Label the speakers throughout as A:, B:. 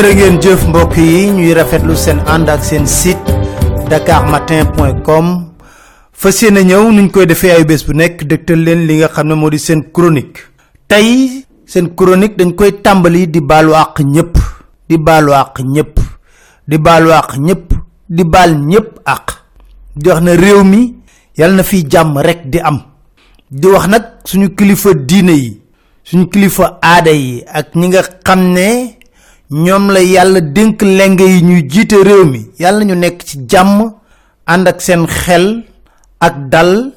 A: jërë ngeen jëf mbokk yi ñuy rafetlu seen ànd ak seen site dakarmatin.com fas yéene ñëw nuñ koy defee ay bés bu nekk dëgtal leen li nga xam ne moo di seen chronique. Tey seen chronique dañ koy tàmbali di baalu àq ñëpp di baalu àq ñëpp di baalu àq ñëpp di baal ñëpp àq. Di wax na réew mi yàlla na fi jàmm rek di am. Di wax nag suñu kilifa diine yi suñu kilifa aada yi ak ñi nga xam ne ñoom la yàlla dénk lenge yi ñuy jiite réew mi. Yàlla ñu nekk ci jàmm ànd ak seen xel ak dal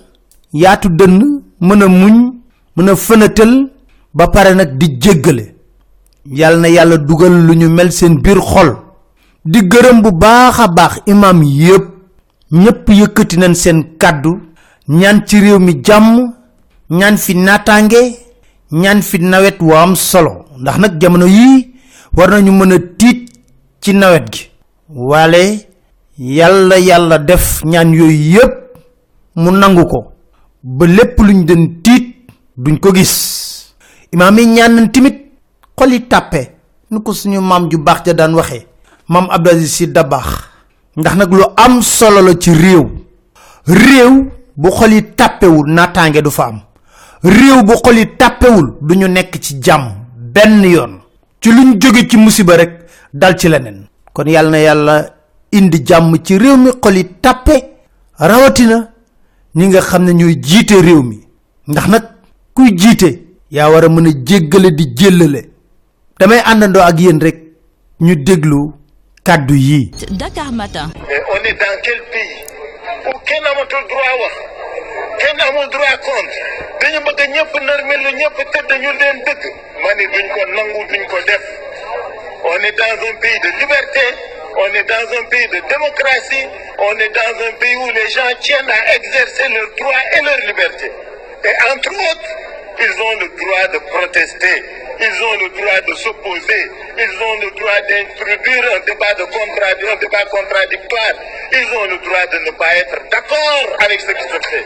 A: yaatu dënn mën a muñ mën a fënatal ba pare nag di jéggale. Yàlla na yàlla dugal lu ñu mel seen biir xol. Di gërëm bu baax a baax imam yépp. Ñépp yëkkati nañ seen kàddu. Ñaan ci réew mi jàmm. Ñaan fi naataange. Ñaan fi nawet am solo. Ndax nag jamono yii war nañu mën a tiit ci nawet gi. Waale yàlla yàlla def ñaan yooyu yépp mu nangu ko. Ba lépp luñ den tiit duñ ko gis. Imaam yi ñaan timit xol yi tàppe nu ko suñu maam ju baax ja daan waxee maam Abdou Aziz Sy Dabakh ndax nag lu am solo la ci réew. Réew bu xol yi tàppewul naataange du fa am. Réew bu xol yi tàppewul du ñu nekk ci jàmm benn yoon ci luñ jóge ci musiba rek dal ci leneen. kon yàlla na yàlla indi jàmm ci réew mi xol yi tàppe. rawatina ñi nga xam ne ñooy jiite réew mi. ndax nag kuy jiite yaa war a mën a jéggale di jéllale damay àndandoo ak yéen rek ñu déglu kàddu yii
B: Dakar Matin.
C: Mais on est dans quel pays? Où kenn amatul droit wax kenn amul droit compte on est dans un pays de liberté on est dans un pays de démocratie on est dans un pays où les gens tiennent à exercer leurs droits et leurs libertés. Et entre autres ils ont le droit de protester ils ont le droit de s'opposer ils ont le droit d'introduire un débat de un débat contradictoire ils ont le droit de ne pas être d'accord avec ce qui se fait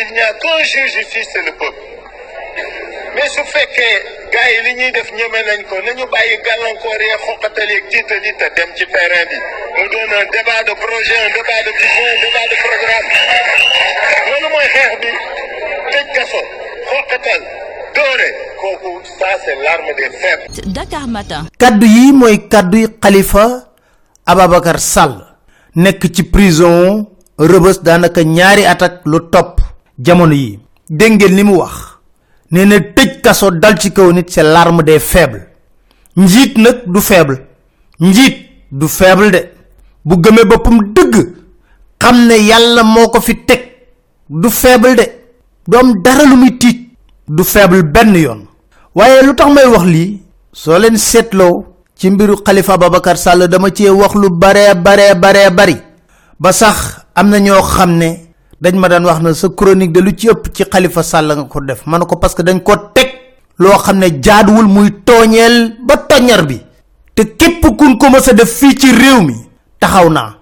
C: il n'y a qu'un juge ici c'est le peuple. Mais su fekkee gars yi li ñuy def ñeme nañ ko nañu bàyyi gàllankoor yee xoqatal yeeg tiital yi te dem ci terrain bi. Mu doon un débat de projet un débat de vision un débat de programme. Loolu mooy xeex bi. Tëj kaso xoqatal doore. Kooku ça c'est l'arme des faibles.
B: Dakar Matin.
A: kaddu yi mooy kaddu xalifa ababacar sall. Nekk ci prison rëbës daanaka ñaari at ak lu topp jamono yi. Dégg ngeen li mu wax. Nee na tëj kaso dal ci kaw nit c'est l'arme des faibles. Njiit nag du faible. Njiit du faible de. Bu gëmee boppam dëgg xam ne yàlla moo ko fi teg du faible de. Du am dara lu du faible benn yoon. Waaye lu tax may wax lii? Soo leen seetloo ci mbiru xalifa babacar sall dama cee wax lu bare bare bare bari. Ba sax am na ñoo xam ne dañ ma daan wax na sa chronique de lu ci ëpp ci xalifa sall nga ko def. Ma ne ko parce que dañ ko teg loo xam ne jaaduwul muy tooñeel ba toñar bi. Te képp kun ko mës a def fii ci réew mi taxaw naa.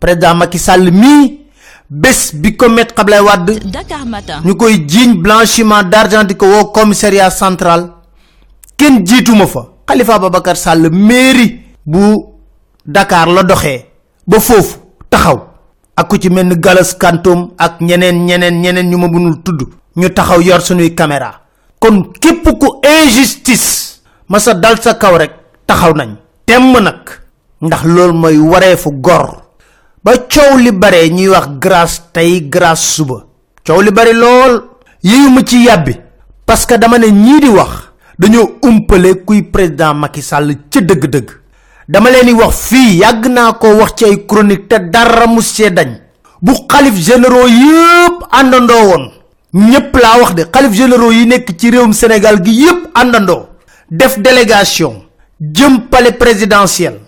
A: Président Macky Sall mii bés bi ko met
B: Dakar Matin.
A: ñu koy jiiñ blanchiment d'argent di ko woo commissariat central. Kenn jiituma fa. Xalifa babacar sall mairie bu dakar la doxee. Ba foofu taxaw ak ku ci mel ni galas kantom ak ñeneen ñeneen ñeneen ñu ma mënul tudd. Ñu taxaw yor suñuy caméra. Kon képp ku injustice masa dal sa kaw rek taxaw nañ. Temm nag. Ndax loolu mooy wareefu gor. Ba coow li bare ñuy wax grâce tey grâce suba. Coow li bari lool. Yéyuma ci yàbbi. Parce que dama ne ñii di wax umpale kuy président Macky Sall ca dëgg-dëgg dama leen di wax fii yàgg naa ko wax ci ay chronique te dara mu dañ. Bu xalif généraux yépp àndandoo woon. Ñépp laa wax de xalif généraux yi nekk ci réewum sénégal gi yépp àndandoo. Def délégation. Jëm palais présidentiel.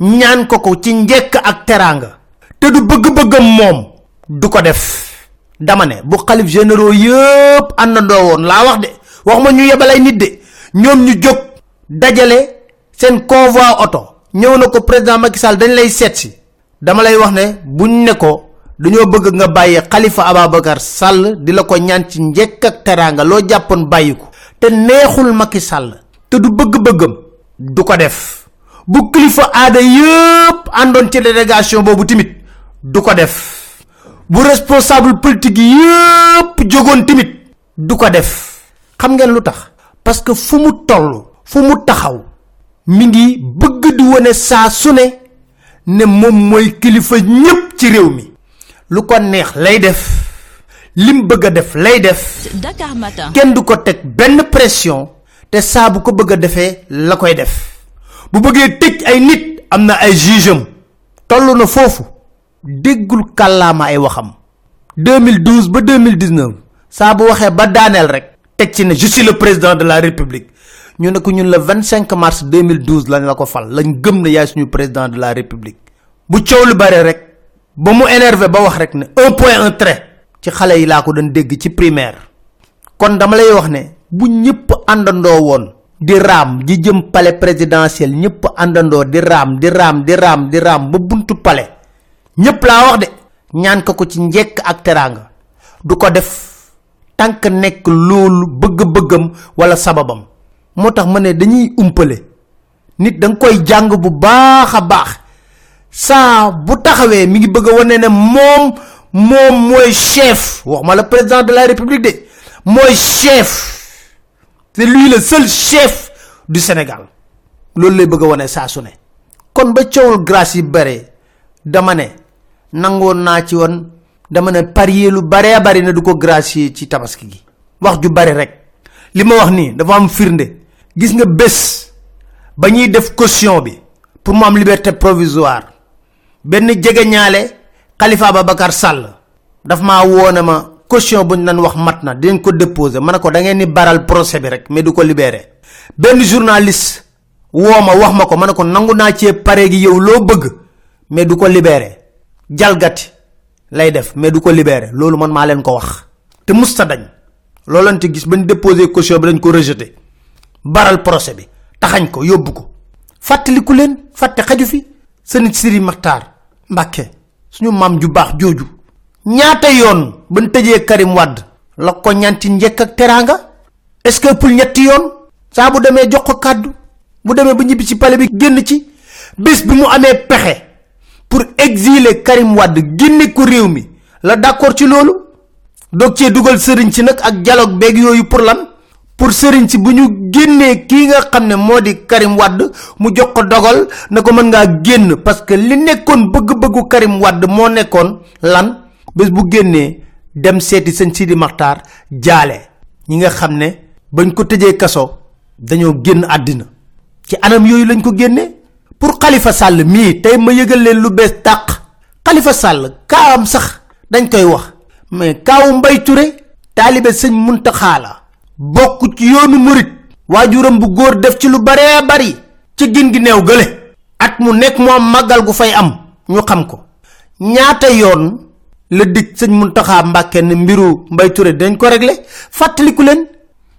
A: Ñaan ko ko ci njekk ak teranga te du bëgg-bëggam moom du ko def. Dama ne bu xalif généraux yépp àndandoo woon laa wax de. Wax ma ñu yebalay nit de. Ñoom ñu jóg dajale seen convoi auto ñëw na ko président Macky Sall dañ lay seet dama lay wax ne buñ ne ko dañoo bëgg nga bàyyi khalifa ababakar sall di la ko ñaan ci njekk ak teranga loo jàppoon bàyyiku te neexul Macky Sall te du bëgg-bëggam du ko def. bu kilifa aada yépp àndoon ci délégation boobu timit du ko def. bu responsable politique yépp jógoon timit du ko def. xam ngeen lu tax? parce que fu mu taxaw mi ngi bëgg di wone saa su ne ne moom mooy kilifa ñépp ci réew mi. lu ko neex lay def lim bëgg a def lay def. Kenn du ko teg benn pression te saa bu ko bëgg a defee la koy def. bu bëggee tëj ay nit am na ay jugeam toll na foofu. déggul kàllaama ay waxam. 2012 ba 2019 saa bu waxee ba daaneel rek teg ci ne je suis le président de la république ñu ne ko ñun le 25 mars 2012 lañ la ko fal. Lañ gëm ne yaay suñu président de la république. Bu coow lu bare rek ba mu énervé ba wax rek ne un point un trait ci xale yi laa ko doon dégg ci primaire. Kon dama lay wax ne bu ñëpp àndandoo woon di raam di jëm palais présidentiel ñëpp àndandoo di raam di raam di raam di raam ba buntu palais. Wax de ñaan ko ko ci ak teranga du ko def tank nekk loolu bëgg-bëggam wala sababam moo tax ma ne dañuy umpale. Nit da nga koy jàng bu baax a baax. Saa bu taxawee mi ngi bëgg a wane ne moom moom mooy chef. Wax ma le président de la république de. Mooy chef. C'est lui le seul chef du sénégal. Loolu lay bëgg a wane saa su ne. Kon ba coowul grâce yi bare dama ne nangoon naa ci woon dama ne parier lu bare bari na du ko gracier ci tabaski gi. Wax ju bari rek. Li ma wax nii dafa am firnde gis nga bés ba def caution bi pour mu am liberté provisoire. Benn jege ñaale khalifa babakar sall daf maa woone ma caution buñ nan wax mat na dinañ ko déposer. Ma ne ko da ngeen ni baral procès bi rek mais du ko libéré benn journaliste woo ma wax ma ko ma ne ko nangu naa cee pare gi yow loo bëgg mais du ko jalgati lay def mais du ko loolu man maa leen ko wax. Te musta dañ. Loolante gis bañ déposer caution bi dañ ko rejeté baral procès bi. Taxañ ko yóbbu ko. Fàttaliku leen fàtte xaju fi. Sënit siri maktar mbàkke suñu mam ju baax jooju ñaata yoon ban tëjee karim wadd la ko ñanti njëkk ak teranga est ce que pour ñetti yoon? Saa bu demee jox ko kàddu bu demee ba ñibbi ci palais bi génn ci bés bi mu amee pexe pour exiler karim wadd génne ko réew mi la d'accord ci loolu? Cee dugal sëriñ ci nag ak dialogue beeg yooyu pour lan pour sëriñ ci bu ñu génnee kii nga xam ne moo di karim wadd mu jox ko dogal na ko mën ngaa génn parce que li nekkoon bëgg-bëggu karim wadd moo nekkoon lan bés bu génnee dem seeti sëñ sidi maxtaar jaale ñi nga xam ne bañ ko tëjee kaso dañoo génn àddina ci anam yooyu lañ ko génnee pour khalifa sall mii tey ma yëgal leen lu bees tàq khalifa sall kaawam sax dañ koy wax mais kaawu mbay ture taalibe sëñ muntaxaa la bokk ci yoonu murit. Waajuram bu góor def ci lu bare bari. Ci gin gi neew gële. At mu nekk mu am màggal gu fay am. Ñu xam ko. Ñaata yoon la dig sëñ muntaxaa mbàkke ne mbiru mbay ture dañ ko réglé? Fàttaliku leen.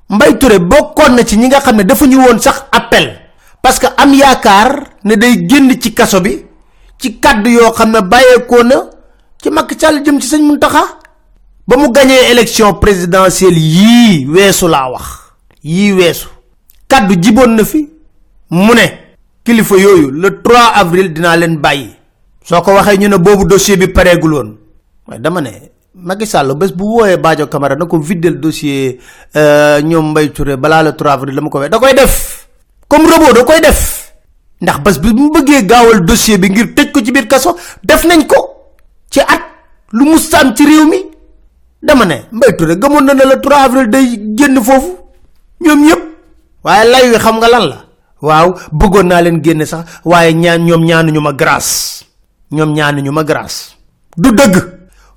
A: Mbay ture bokkoon na ci ñi nga xam dafa ñu woon sax appel. Parce que am yaakaar ne day génn ci kaso bi. Ci kàddu yoo xam ne bàyyeekoo na ci Macky Sall jëm ci muntaxa ba mu gañee élection présidentielle yii weesu laa wax. Yii weesu. Kàddu jiboon na fi. Mu kilifa le 3 avril dinaa leen bàyyi. Soo ko ñu ne dossier bi pareegul woon. Dama ne Macky Sall bés bu wooyee Camara na ko viddel dossier ñoom Mbaye Touré balaa le 3 avril dama ko wee da koy def. Comme robot da koy def. Ndax bés bi dossier bi ngir kaso def nañ ko. Ci at lu dama ne Mbaye Touré gëmoon na ne le 3 avril day génn foofu ñoom ñëpp. waaye lay wi xam nga lan la? Waaw bëggoon naa leen génne sax waaye ñaan ñoom ñaanuñu ma grâce. Ñoom ñaanuñu ma grâce. Du dëgg.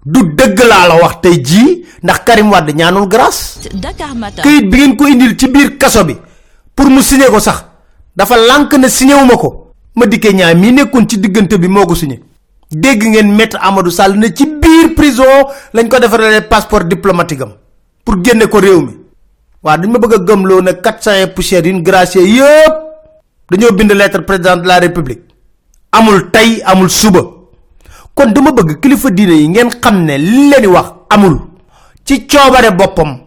A: Du dëgg laa la wax tey jii ndax karim wadd ñaanul grâce.
B: Dakar Matin.
A: këyit bi ngeen ko indil ci biir kaso bi pour mu signé ko sax dafa lank ne signé wu mako ma diké ñaa mi nekkun ci digënté bi moko signé dégg ngeen maître amadou sall ne ci biir prison lañ ko defarale passeport diplomatique am pour génné ko réew mi. Wa dañ ma bëgg lo ne 400 poussière une gracier yépp dañoo bind lettre président de la république. Amul tay amul suba. Kon dama bëgg kilifa diine yi ngeen xam li leen wax amul. Ci coobare boppam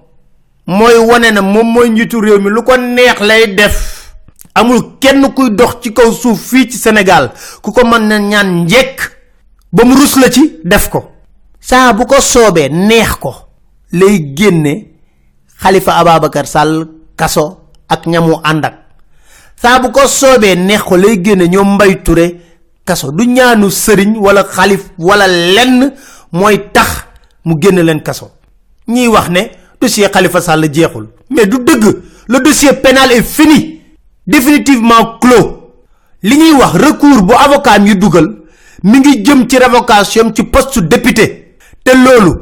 A: mooy wane na moom mooy njiitu réew mi lu ko neex lay def. Amul kenn kuy dox ci kaw suuf fii ci sénégal ku ko na ñaan njekk ba mu rus la ci def ko. Saa bu ko soobee neex ko. Lay génne xalifa sall kaso ak ñamu àndak saa bu ko soobee neex ko lay génne ñoom mbay ture kaso. Du ñaanu sëriñ wala xalif wala lenn mooy tax mu génn leen kaso. Ñi wax ne dossier khalifa sall jeexul. Mais du dëgg le dossier pénal est fini. Définitivement clos. Li ñuy wax recours bu avocat ñu dugal mi ngi jëm ci révocation ci poste député. Te loolu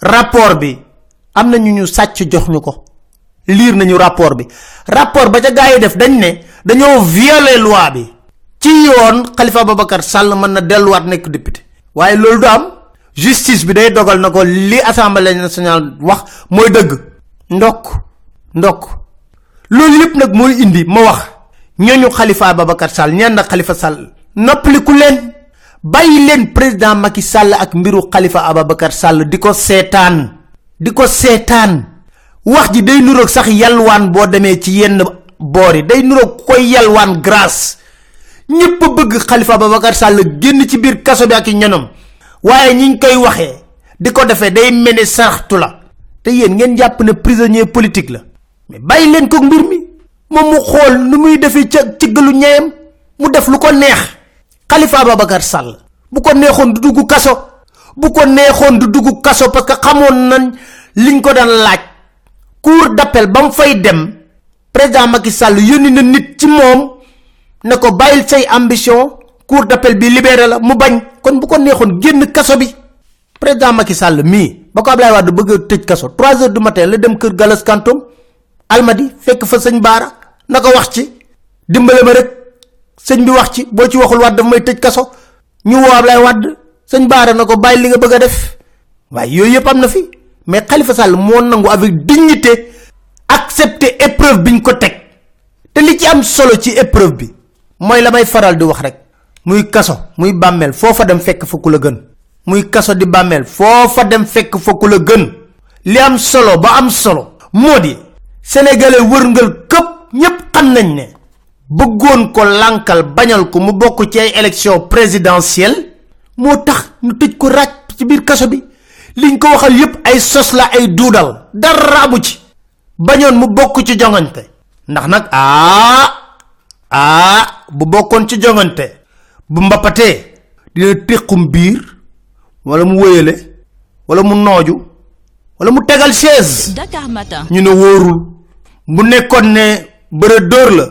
A: rapport bi am na ñu ñu sàcc jox ñu ko. Lire nañu rapport bi. Rapport ba ca gaay def dañ ne dañoo violer loi bi. Ci yoon khalifa babakar sall man na delluwaat nekk député. Waaye loolu du am. Justice bi day dogal na ko li assemblée nationale wax mooy dëgg. Ndok ndok loolu lépp nag mooy indi ma wax. Ñooñu khalifa babakar sall ñenn khalifa sall noppaliku bàyyi leen président Macky Sall ak mbiru khalifa ababakar sall di ko seetaan di wax ji day nuroog sax yalwaan boo demee ci yenn day nuroog koy yalwaan grâce. Ñepp bëgg khalifa babakar sall génn ci biir kaso bi ak ñanam waaye ñiñ koy waxee di ko day mene sarxtu la. Te yéen ngeen jàpp ne prisonnier politique la. Mais bàyyi leen ko mbir mi. Moom mu xool nu muy ca ci gëlu ñeem mu def lu ko neex khalifa babakar sall. Bu ko neexoon du dugg kaso. Bu ko neexoon du dugg kaso parce que xamoon nañ liñ ko daan laaj. Cour d'appel bam fay dem président Macky Sall yoni na nit ci mom ne ko bayil say ambition cour d'appel bi libéré la mu bañ. Kon bu ko neexon genn kasso bi. Président Macky Sall mi bako Ablaye Wade bëgg tejj kasso 3h du matin la dem kër Galas Kantom Almadi fekk fa señ Bara nako wax ci rek señ bi wax ci bo ci waxul wad may kasso ñu wo Ablaye Wade señ Bara nako bayil li nga bëgg def. Way yoy yep amna fi mais khalifa sall mo nangu avec dignité accepter épreuve biñ ko tek te li ci am solo ci épreuve bi moy lamay faral di wax rek. Muy kasso muy bammel fofa dem fekk fa kula gën. Muy kasso di bammel fofa dem fekk fa kula gën. Li am solo ba am solo modi sénégalais wërngal kep ñep xam nañ ne bëggoon ko lankal bañal ko mu bokk ci ay élection présidentielle moo tax ñu tëj ko raj ci biir kasso bi. Liñ ko waxal yépp ay sos la ay duudal dara amu ci. Bañoon mu bokk ci jongante. Ndax nag aa aa bu bokkoon ci jongante bu mbapatee dina tequm biir wala mu wéyale wala mu nooju wala mu tegal chaise. Ñu ne wóorul. Bu nekkoon ne bëre dóor la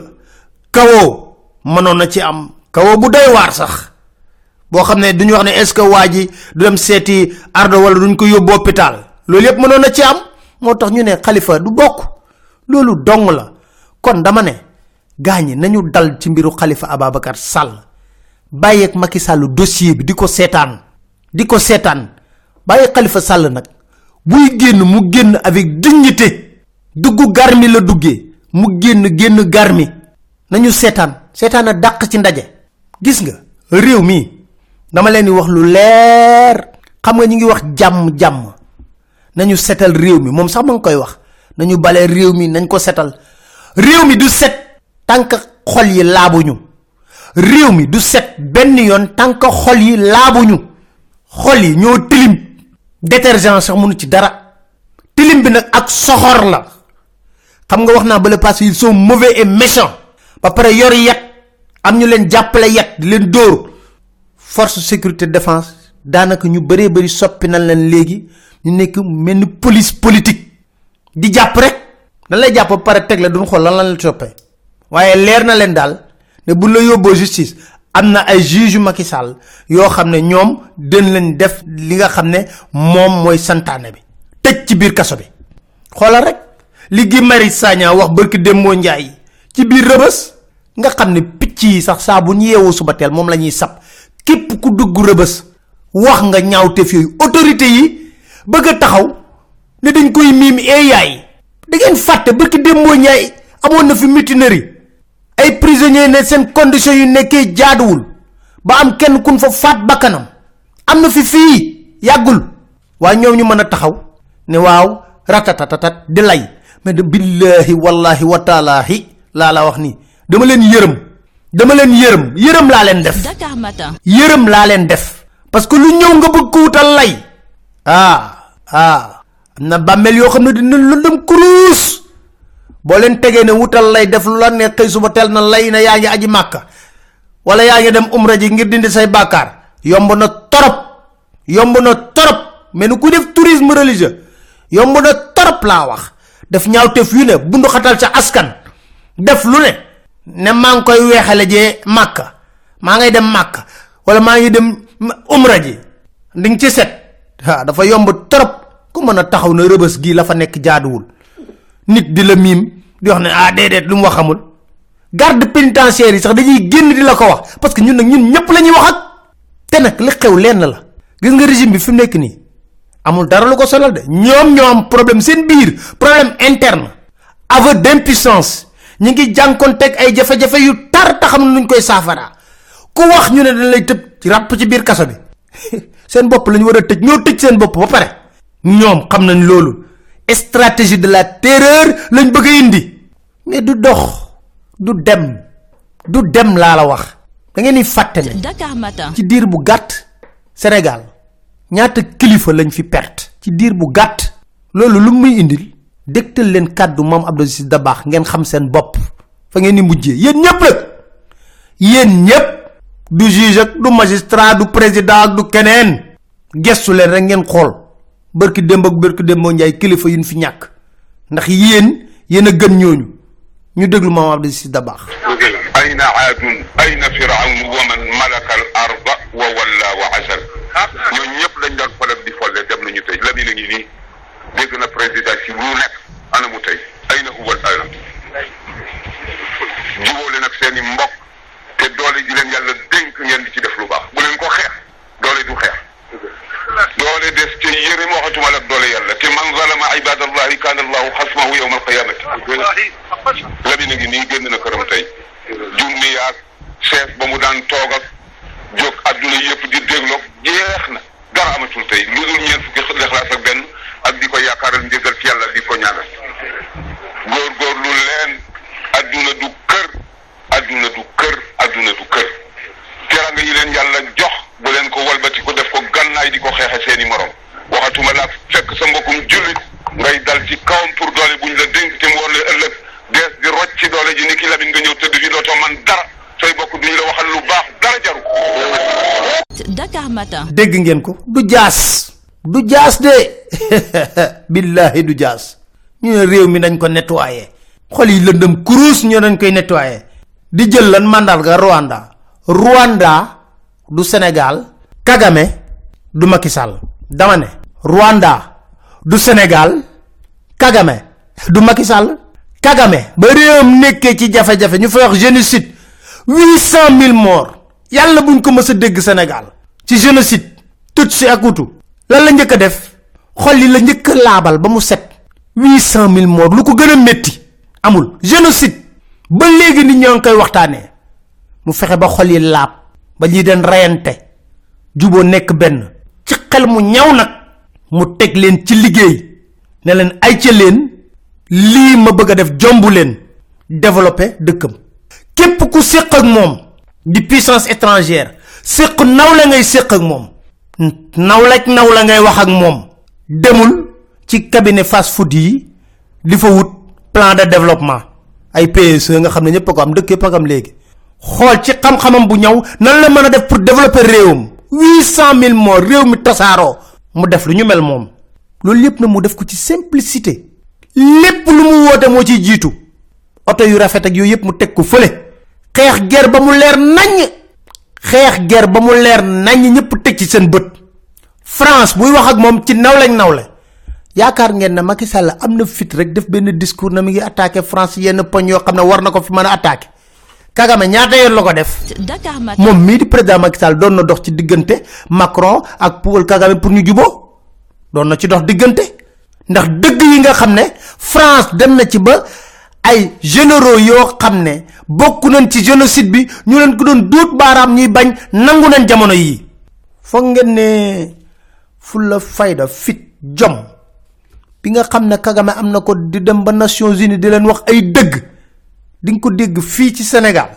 A: kawoo mënoon na ci am kawoo bu doy waar sax boo xam ne duñu wax ne est ce que waa du dem seeti ardo wala duñ ko yóbbu hôpital. Loolu yépp mënoon na ci am moo tax ñu ne xalifa du bokk. Loolu dong la. Kon dama ne gaañi nañu dal ci mbiru xalifa ababakar sall. Bàyyi ak Macky Sall dossier bi di ko seetaan. Di ko seetaan. Bàyyi nag. Buy génn mu génn avec dignité. Duggu garmi la duggee. Mu génn génn garmi nañu seetaan seetaan a dàq ci ndaje. Gis nga réew mi dama leen di wax lu leer. Xam nga ñi ngi wax jàmm jàmm nañu setal réew mi moom sax ma ngi koy wax. Nañu bale réew mi nañ ko setal réew mi du set tank xol yi laabuñu. Réew mi du set benn yoon tank xol yi laabuñu. Xol yi ñoo tilim. Détergent sax mënu ci dara. Tilim bi nag ak soxor la. Xam nga wax naa ba le ils sont mauvais et méchants ba pare yor yet am ñu leen jàppale yet di leen dóor. Force sécurité défense daanaka ñu bëree bëri soppi nañ leen léegi. Ñu nekk mel ni police politique. Di jàpp rek. Dañ lay jàpp ba pare teg la duñ xool lan lan la toppee. Waaye leer na leen daal ne bu la yóbboo justice am na ay juge Macky Sall yoo xam ne ñoom leen def li nga ne moom mooy santaane bi. Tëj ci biir kaso bi. Xoolal rek li gi mari sagna wax barki dembo njaay ci biir rëbës nga xam ne picc yi sax saa bu yeewoo suba ñuy sab. Képp ku dugg rëbës wax nga ñaawteef yooyu. Autorité yi bëgg taxaw ne dañ koy miim ee yaay da ngeen fàtte barki démboo ñaay amoon na fi mutinerie. Ay prisonniers ne seen condition yu nekkee jaaduwul. Ba am kenn kun fa na fi fii yàggul. Waaye ñoom ñu taxaw ne waaw ratatatatat di lay. Mais de billahi wallahi wa taalahi laa la wax nii dama leen yërëm dama leen yërëm yërëm laa leen def.
B: Dakar Matin.
A: yërëm laa leen def. Parce que lu ñëw nga bëgg ko wutal lay. Ah ah am na bàmmeel yoo xam ne dina lëndëm kuruus boo leen tegee ne wutal lay def lu la ne xëy suba teel na lay na yaa ngi aji màkka. Wala yaa ngi dem umra ji ngir dindi say bàkkaar. Yomb na torop. Yomb na torop. Mais nu ku def tourisme religieux yomb na torop laa wax. Def ñaawteef yu ne bundu xatal sa askan def lu ne. Ne maa ngi koy weexale jee màkka maa ngay dem màkka wala maa ngi dem umra ji. Di nga ci set. Ha dafa yomb torop. Ku mën a taxaw na rëbës gii la fa nekk jaaduwul. Nit di la miim di wax ne ah déedéet lu mu wax xamul garde pénitentiaire yi sax dañuy génn di la ko wax. Parce que ñun nag ñun ñëpp la ñuy wax ak. Te nag li xew lenn la. Gis nga régime bi fi mu nekk amul dara lu ko sonal de. Ñoom ñoo am problème seen biir. Problème interne. Aveu d'impuissance ñi ngi jànkonteeg ay jafe-jafe yu tar taxam nuñ koy saafara. Ku wax ñu ne dañ lay tëb ci ràpp ci biir kaso bi. Seen bopp lañu war a tëj. Ñoo tëj seen bopp ba pare. Ñoom xam nañ loolu. Stratégie de la terreur lañ bëgg indi. Mais du dox. Du dem. Du dem laa la wax. Da ngeen
B: Dakar Matin.
A: ci diir bu gàtt Sénégal ñaata kilifa lañ fi perte. Ci diir bu gàtt loolu lu muy indil dégtal leen kàddu moom Abdou Aziz Dabakh ngeen xam seen bopp fa ngeen di mujjee yéen ñëpp nag yéen ñëpp du juge ak du magistrat du président ak du keneen gestu leen rek ngeen xool bërki démb ak bërki démboo njaay kilifa yu ñu fi ñàkk ndax yéen yéen a gën ñooñu ñu déglu moom Abdou Aziz Dabakh
D: أين عاد أين فرعون ومن ملك الأرض وولى وعزل ñoo ñëpp dañ doon faral di folle dem nañu tey la mi ngi nii دغنا بريزيدان سي مو نك أنا مو تاي اين هو الالم مو ولا نك سيني مبوك تي دولي دي لين يالا دينك نين دي سي ديف لو باخ بولين كو خير دولي دو خير دولي ديس تي يري مو خاتو مالك دولي يالا تي من ظلم عباد الله كان الله خصمه يوم القيامه لا بي نغي ني گن نا كرم تاي جوم ني ياك
B: شيخ بوم
A: dégg ngeen ko? Du jaas. Du jaas de. Billahi du jaas. Ñu ne réew mi nañ ko nettoyer. Xol yi lëndëm kurus ñoo nañ koy nettoyer. Di jël lan mandarga Rwanda. Rwanda du Sénégal. Kagame du Macky Sall. Dama ne Rwanda du Sénégal. Kagame du Macky Sall. Kagame ba réewam nekkee ci jafe-jafe ñu fay wax génocide. Huit cent mille morts. Yàlla buñ ko mës a dégg Sénégal ci génocide Tutsi ak Hutu lan la njëkk a def? Xol yi la a laabal ba mu set. huit cent mille morts lu ko gën a métti amul génocide. Ba léegi nit ñoo ngi koy waxtaanee. Mu fexe ba xol yi laab ba ñi den reyante. Juboo nekk benn. Ci xel mu ñaw nag mu teg leen ci liggéey. Ne leen ay ca leen lii ma bëgg def jombu leen. Développer dëkkam. Képp ku séq ak moom di puissance étrangère séq naw la ngay séq ak moom. Nawlek naw la ngay wax ak moom. Demul ci cabinet fast food yi di fa wut plan de développement. Ay PSE nga xam ne ñëpp a ko am dëkk ko am léegi. Xool ci xam-xamam bu ñaw nan la mën a def pour développer cent mille morts réew mi tasaaroo. Mu def lu ñu mel moom. Loolu yépp na mu def ko ci simplicité. Lépp lu mu woote moo ciy jiitu. Oto yu rafet ak yooyu yépp mu teg ko fële. Xeex ger ba mu leer xeex ger ba mu leer naññ ñëpp teg ci seen bët. France buy wax ak moom ci nawleeg nawle. yaakaar ngeen ne Macky Sall am na fit rek def benn discours na mi ngi attaqué France yenn poñ yoo xam ne war na ko fi mën a attaqué. Kagame ñaata yoon la ko def? Moom mii di président Macky Sall doon na dox ci diggante Macron ak Paul Kagame pour ñu juboo. Doon na ci dox diggante. Ndax dëgg yi nga xam ne France dem na ci ba ay généraux yoo xam ne bokk nañ ci génocide bi ñu leen ko doon duut baaraam ñuy bañ nangu nañ jamono yii foog ngeen ne fulla fayda fit jom bi nga xam ne Kagame am na ko di dem ba Nations Unies di leen wax ay dëgg di ko dégg fii ci Sénégal.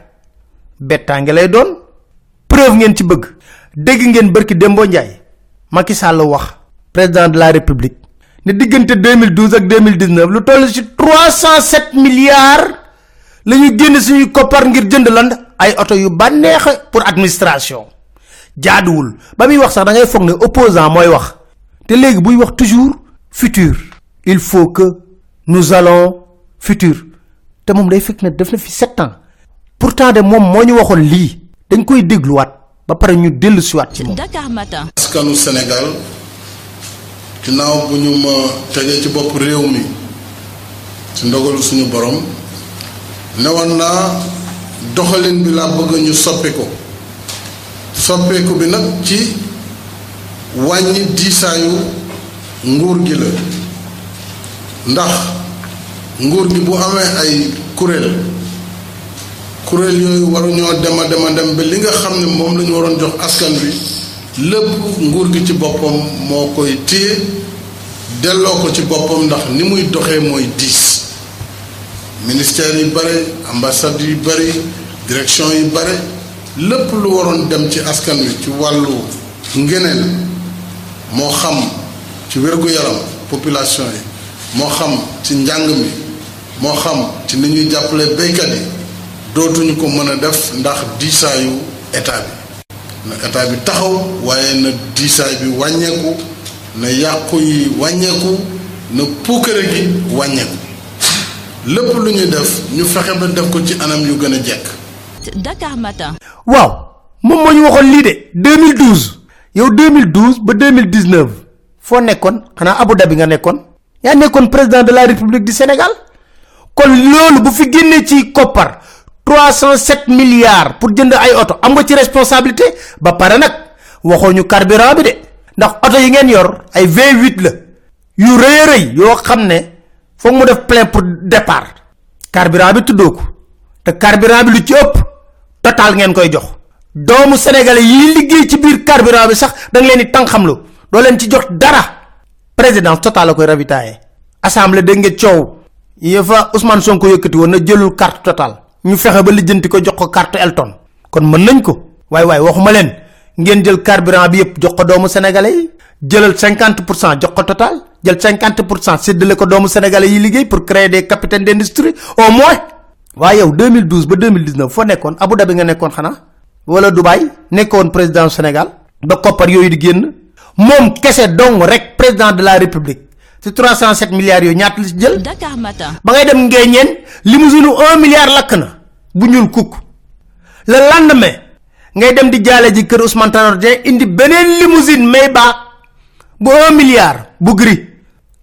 A: bettaange lay doon. preuve ngeen ci bëgg. dégg ngeen barki Dembo Ndiaye. Macky wax. président de la République ne diggante 2012 ak 2019 lu toll ci 307 milliards la ñu génn suñuy koppar ngir jënd land ay oto yu bànneexe pour administration. Jaaduwul. Ba muy wax sax da ngay foog ne opposant mooy wax. Te léegi buy wax toujours futur. Il faut que nous allons futur. Te moom day fekk ne def na fi sept ans. Pourtant de moom moo ñu waxoon lii. Dañ koy dégluwaat. Ba pare ñu dellu siwaat ci moom.
B: Dakar Matin.
E: askanu Sénégal ginnaaw bu ñu ma tegee ci bopp réew mi ci ndogalu suñu borom newoon naa doxalin bi laa bëgg ñu soppi ko. Soppeeku bi nag ci wàññi diisaayu nguur gi la. Ndax nguur gi bu amee ay kuréel kuréel yooyu waruñoo dema dema dem bi li nga xam ne moom la ñu waroon jox askan bi lépp nguur gi ci boppam moo koy téye delloo ko ci boppam ndax ni muy doxee mooy diis. Ministère yi bare ambassade yu bare direction yi bare lépp lu waroon dem ci askan wi ci wàllu ngeneen moo xam ci wér-gu-yaram population yi moo xam ci njàng mi moo xam ci ni ñuy jàppale béykat yi dootuñu ko mën a def ndax diisaayu état bi. Na état bi taxaw waaye na diisaay bi wàññeeku na yàqu yi wàññeeku na puukare gi wàññeeku. Lépp lu ñuy def ñu fexe ba def ko ci anam yu gën a jekk.
B: Dakar Matin.
A: waaw moom moo ñu waxoon lii de 2012 yow 2012 ba 2019 foo nekkoon? Xanaa Abu Dhabi nga nekkoon? Yaa nekkoon président de la république du Sénégal? Kon loolu bu fi génnee ci koppar 307 milliards pour jënd ay oto. Am nga ci responsabilité? Ba pare nag waxoo ñu carburant bi de. Ndax oto yi ngeen yor ay V8 la. Yu rëy a rëy yoo xam ne foog mu def plein pour départ. Carburant bi tuddoo ko. Te carburant bi lu ci ëpp total ngeen koy jox. Doomu sénégalais yi liggéey ci biir carburant bi sax da nga leen di tànqamlu. Doo leen ci jox dara. Présidence total la koy ravitaillé assemblée dégg nga coow. Yi fa Ousmane Sonko yëkkati woon na jëlul carte total ñu fexe ba lijjanti ko jox ko carte Elton. kon mën nañ ko. waaye waaye waxuma leen. ngeen jël carburant bi yëpp jox ko doomu sénégalais yi. jëlal 50 pour cent jox ko total. jël 50 pour cent séddale ko doomu sénégalais yi liggéey pour créer des capitaines d' industrie au moins. waaye yow 2012 ba 2019 foo nekkoon? Abu Dhabi nga nekkoon xanaa? wala Dubaï nekkoon président Sénégal? ba koppar yooyu di génn? moom kese dong rek président de la république. ci 307 milliards yooyu ñaata la ci jël?
B: Dakar Matin.
A: ba ngay dem ngeeñeen limousine 1 milliard lakk na bu ñuul kukk. Le lendemain ngay dem di jaale ji kër Ousmane Tanor Dieng indi beneen limousine Maybach bu 1 milliard bu gris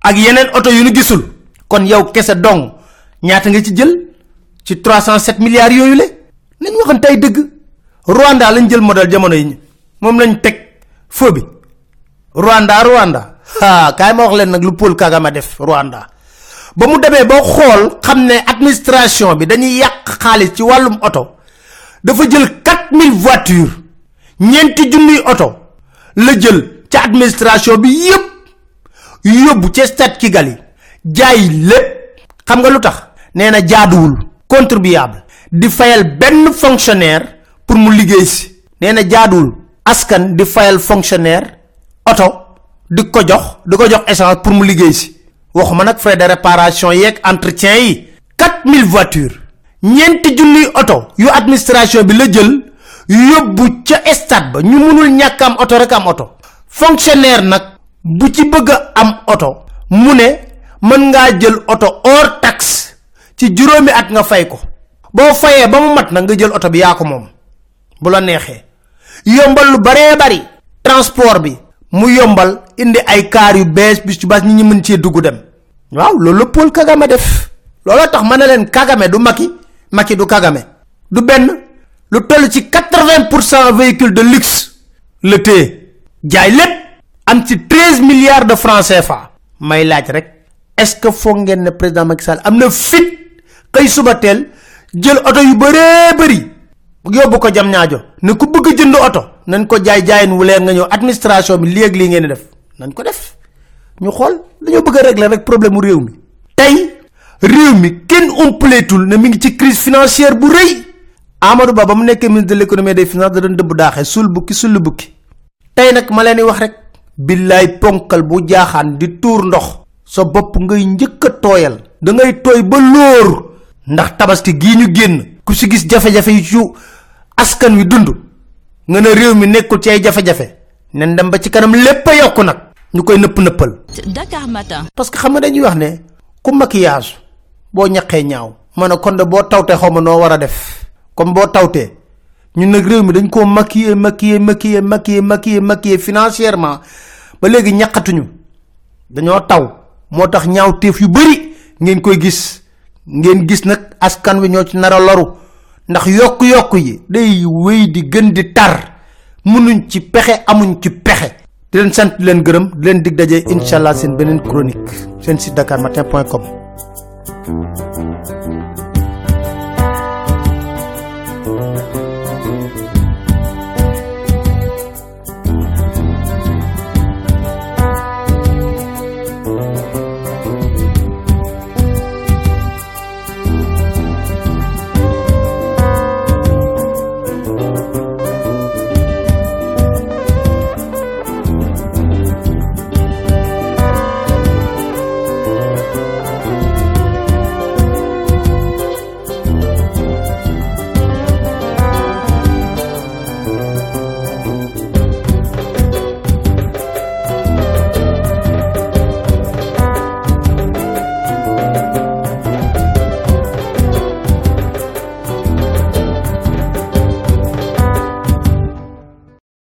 A: ak yeneen oto yu ñu gisul. Kon yow kese dong ñaata nga ci jël? Ci 307 milliards yooyu le? Nañ waxante ay dëgg. Rwanda lañ jël modèle jamono yi moom lañ teg feu bi. Rwanda Rwanda. Ha kaay ma wax leen nag lu Paul Kagame def Rwanda ba mu demee ba xool xam ne administration bi dañuy yàq xaalis ci wàllum oto. Dafa jël 4000 voitures ñeenti junniy oto la jël ca administration bi yépp yóbbu ca stade Kigali. Jaay lépp. Xam nga lu tax? Nee na jaaduwul contribuable. Di fayal benn fonctionnaire pour mu liggéey si. Nee na jaaduwul askan di fayal fonctionnaire oto di ko jox di ko jox essence pour mu liggéey si waxuma nag frais de réparation yeeg entretien yi. 4000 voitures. ñeenti junniy oto yu administration bi la jël yóbbu ca stade ba. ñu mënul ñàkk am oto rek am oto. fonctionnaire nag bu ci bëgg am oto mu ne mën ngaa jël oto hors taxe ci juróomi at nga fay ko. boo fayee ba mu mat nag nga jël oto bi yaa ko moom. bu la neexee. yombal lu baree bari. transport bi mu yombal indi ay car yu bees bis ci bas nit ñi mën ci dugg dem. Waaw loolu Kagame def. Loolu tax ma Kagame du Macky Macky du Kagame. Du benn. Lu toll ci 80% véhicule de luxe le té jaay lépp. Am ci 13 milliards de francs CFA. May laaj rek est-ce que foog ngeen ne président Macky Sall am na fit xëy suba teel jël oto yu bëree bëri yóbbu ko jam ñaajo. Ne ku bëgg jënd oto nañ ko jaay jaayin wu leer nga ñëw administration bi léegi lii ngeen def. Nañ ko def? Ñu xool dañoo bëgg a régler rek problème réew mi. Tey réew mi kenn umpaleetul ne mi ngi ci crise financière bu rëy. Amadou ba ba mu nekkee ministre de l'économie et des finances da doon dëbb daaxee sul bukki sul bukki. Tey nag ma leen wax rek billaay ponkal bu jaaxaan di tuur ndox. Sa bopp ngay njëkk a tooyal. Da ngay tooy ba lóor. Ndax tabaski gii ñu génn ku si gis jafe-jafe yu askan wi dund nga ne réew mi nekkul ci ay jafe-jafe. Nen dem ba ci kanam lépp a yokku nag. Ñu koy nëpp nëppal.
B: Dakar Matin.
A: parce que xam nga dañuy wax ne ku maquillage boo ñaqee ñaaw. Ma ne kon de boo tawtee xaw ma noo war a def. Comme boo tawtee ñun nag réew mi dañ koo maquiller maquiller maquiller maquiller maquiller maquiller financièrement. Ba léegi ñaqatuñu. Dañoo taw. Moo tax ñaaw teef yu bari ngeen koy gis. Ngeen gis nag askan wi ñoo ci nar a loru ndax yokku-yokku yi day wéy di gën di tar. Mënuñ ci pexe amuñ ci pexe. Di leen sant di leen gërëm di leen dig daje incha allah seen chronique. Seen site